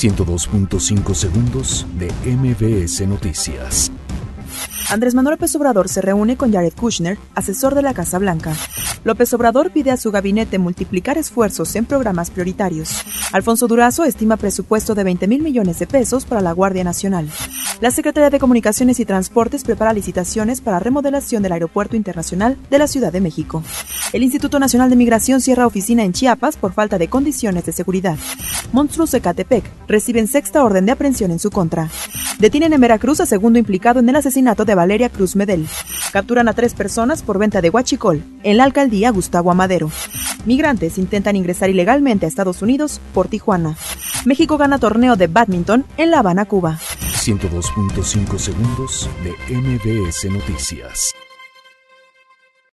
102.5 segundos de MBS Noticias. Andrés Manuel López Obrador se reúne con Jared Kushner, asesor de la Casa Blanca. López Obrador pide a su gabinete multiplicar esfuerzos en programas prioritarios. Alfonso Durazo estima presupuesto de 20 mil millones de pesos para la Guardia Nacional. La Secretaría de Comunicaciones y Transportes prepara licitaciones para remodelación del Aeropuerto Internacional de la Ciudad de México. El Instituto Nacional de Migración cierra oficina en Chiapas por falta de condiciones de seguridad. Monstruos de Catepec reciben sexta orden de aprehensión en su contra. Detienen en Veracruz a segundo implicado en el asesinato de Valeria Cruz Medel. Capturan a tres personas por venta de huachicol en la alcaldía Gustavo Amadero. Migrantes intentan ingresar ilegalmente a Estados Unidos por Tijuana. México gana torneo de badminton en La Habana, Cuba. 102.5 segundos de MBS Noticias.